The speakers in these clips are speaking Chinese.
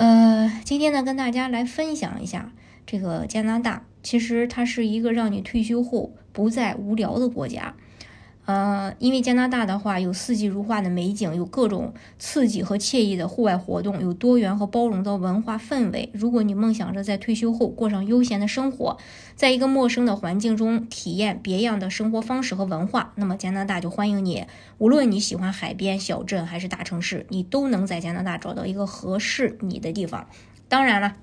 呃，今天呢，跟大家来分享一下这个加拿大。其实它是一个让你退休后不再无聊的国家，呃，因为加拿大的话有四季如画的美景，有各种刺激和惬意的户外活动，有多元和包容的文化氛围。如果你梦想着在退休后过上悠闲的生活，在一个陌生的环境中体验别样的生活方式和文化，那么加拿大就欢迎你。无论你喜欢海边、小镇还是大城市，你都能在加拿大找到一个合适你的地方。当然了。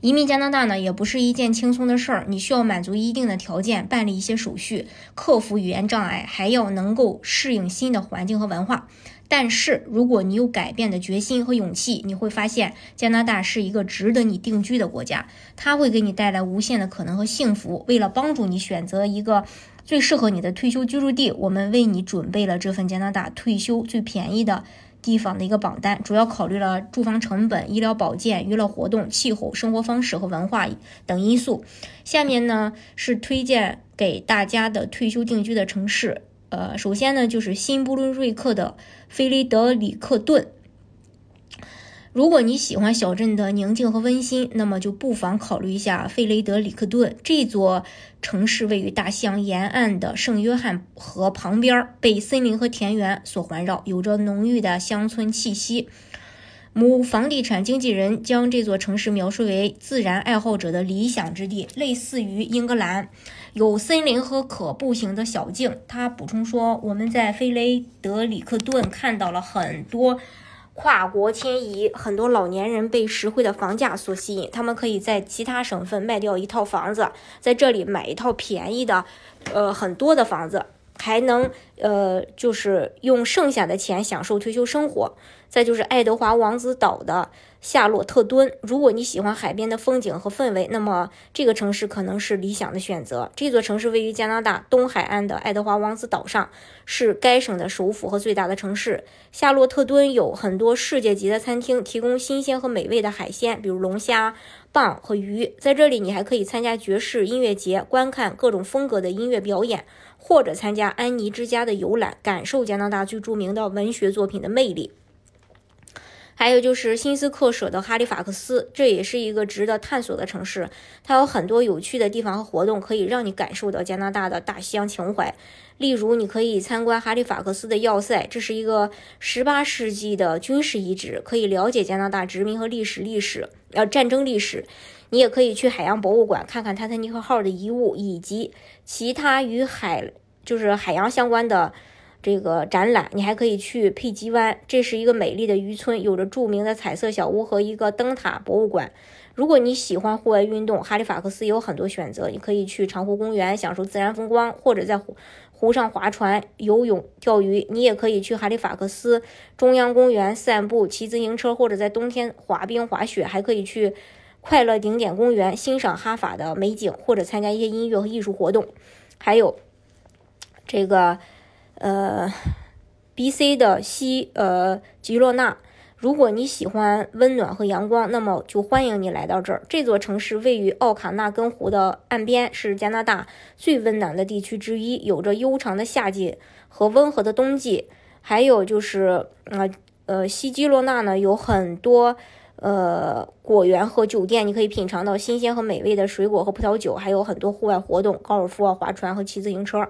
移民加拿大呢，也不是一件轻松的事儿。你需要满足一定的条件，办理一些手续，克服语言障碍，还要能够适应新的环境和文化。但是，如果你有改变的决心和勇气，你会发现加拿大是一个值得你定居的国家。它会给你带来无限的可能和幸福。为了帮助你选择一个最适合你的退休居住地，我们为你准备了这份加拿大退休最便宜的。地方的一个榜单，主要考虑了住房成本、医疗保健、娱乐活动、气候、生活方式和文化等因素。下面呢是推荐给大家的退休定居的城市。呃，首先呢就是新布伦瑞克的菲雷德里克顿。如果你喜欢小镇的宁静和温馨，那么就不妨考虑一下费雷德里克顿这座城市。位于大西洋沿岸的圣约翰河旁边，被森林和田园所环绕，有着浓郁的乡村气息。某房地产经纪人将这座城市描述为自然爱好者的理想之地，类似于英格兰，有森林和可步行的小径。他补充说：“我们在费雷德里克顿看到了很多。”跨国迁移，很多老年人被实惠的房价所吸引，他们可以在其他省份卖掉一套房子，在这里买一套便宜的，呃，很多的房子。还能呃，就是用剩下的钱享受退休生活。再就是爱德华王子岛的夏洛特敦，如果你喜欢海边的风景和氛围，那么这个城市可能是理想的选择。这座城市位于加拿大东海岸的爱德华王子岛上，是该省的首府和最大的城市。夏洛特敦有很多世界级的餐厅，提供新鲜和美味的海鲜，比如龙虾、蚌和鱼。在这里，你还可以参加爵士音乐节，观看各种风格的音乐表演。或者参加安妮之家的游览，感受加拿大最著名的文学作品的魅力。还有就是新斯克舍的哈利法克斯，这也是一个值得探索的城市。它有很多有趣的地方和活动，可以让你感受到加拿大的大西洋情怀。例如，你可以参观哈利法克斯的要塞，这是一个18世纪的军事遗址，可以了解加拿大殖民和历史历史，呃，战争历史。你也可以去海洋博物馆看看泰坦尼克号的遗物，以及其他与海就是海洋相关的这个展览。你还可以去佩吉湾，这是一个美丽的渔村，有着著名的彩色小屋和一个灯塔博物馆。如果你喜欢户外运动，哈利法克斯有很多选择。你可以去长湖公园享受自然风光，或者在湖湖上划船、游泳、钓鱼。你也可以去哈利法克斯中央公园散步、骑自行车，或者在冬天滑冰、滑雪。还可以去。快乐顶点公园欣赏哈法的美景，或者参加一些音乐和艺术活动，还有这个呃，B.C. 的西呃吉洛纳。如果你喜欢温暖和阳光，那么就欢迎你来到这儿。这座城市位于奥卡纳根湖的岸边，是加拿大最温暖的地区之一，有着悠长的夏季和温和的冬季。还有就是呃呃，西基洛纳呢有很多。呃，果园和酒店，你可以品尝到新鲜和美味的水果和葡萄酒，还有很多户外活动，高尔夫啊、划船和骑自行车。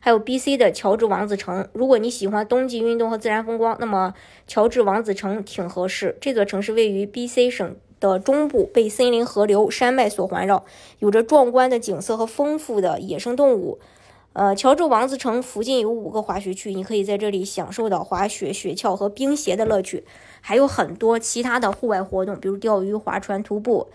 还有 B.C. 的乔治王子城，如果你喜欢冬季运动和自然风光，那么乔治王子城挺合适。这座城市位于 B.C. 省的中部，被森林、河流、山脉所环绕，有着壮观的景色和丰富的野生动物。呃，乔治王子城附近有五个滑雪区，你可以在这里享受到滑雪、雪橇和冰鞋的乐趣，还有很多其他的户外活动，比如钓鱼、划船、徒步。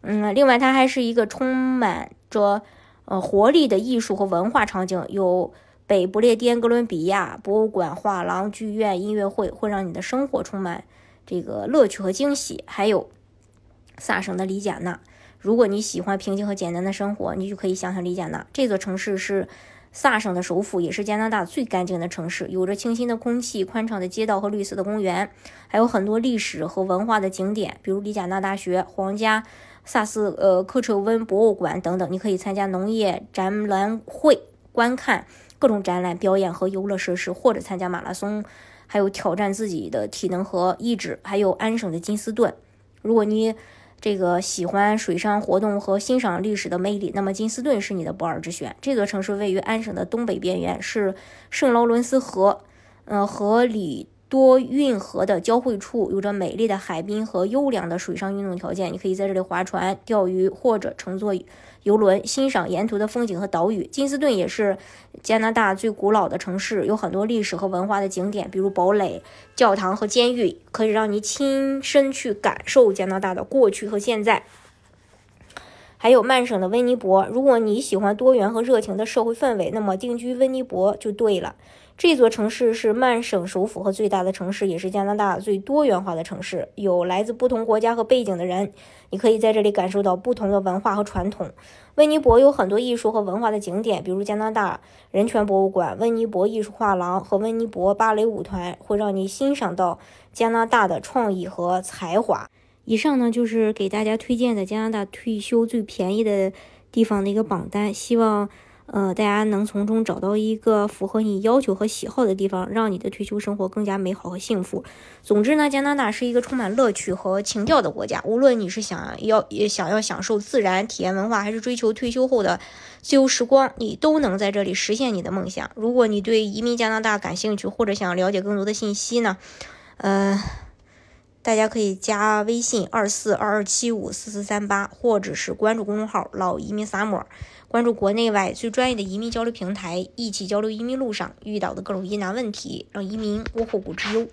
嗯，另外它还是一个充满着呃活力的艺术和文化场景，有北不列颠哥伦比亚博物馆、画廊、剧院、音乐会，会让你的生活充满这个乐趣和惊喜。还有萨省的里贾纳。如果你喜欢平静和简单的生活，你就可以想想里贾纳这座城市是萨省的首府，也是加拿大最干净的城市，有着清新的空气、宽敞的街道和绿色的公园，还有很多历史和文化的景点，比如里贾纳大学、皇家萨斯呃科彻温博物馆等等。你可以参加农业展览会，观看各种展览、表演和游乐设施，或者参加马拉松，还有挑战自己的体能和意志。还有安省的金斯顿，如果你这个喜欢水上活动和欣赏历史的魅力，那么金斯顿是你的不二之选。这座城市位于安省的东北边缘，是圣劳伦斯河，呃河里多运河的交汇处，有着美丽的海滨和优良的水上运动条件。你可以在这里划船、钓鱼或者乘坐游轮，欣赏沿途的风景和岛屿。金斯顿也是加拿大最古老的城市，有很多历史和文化的景点，比如堡垒、教堂和监狱，可以让你亲身去感受加拿大的过去和现在。还有曼省的温尼伯，如果你喜欢多元和热情的社会氛围，那么定居温尼伯就对了。这座城市是曼省首府和最大的城市，也是加拿大最多元化的城市。有来自不同国家和背景的人，你可以在这里感受到不同的文化和传统。温尼伯有很多艺术和文化的景点，比如加拿大人权博物馆、温尼伯艺术画廊和温尼伯芭蕾舞团，会让你欣赏到加拿大的创意和才华。以上呢就是给大家推荐的加拿大退休最便宜的地方的一个榜单，希望呃大家能从中找到一个符合你要求和喜好的地方，让你的退休生活更加美好和幸福。总之呢，加拿大是一个充满乐趣和情调的国家，无论你是想要也想要享受自然、体验文化，还是追求退休后的自由时光，你都能在这里实现你的梦想。如果你对移民加拿大感兴趣，或者想了解更多的信息呢，呃。大家可以加微信二四二二七五四四三八，或者是关注公众号“老移民萨摩”，关注国内外最专业的移民交流平台，一起交流移民路上遇到的各种疑难问题，让移民无后顾之忧。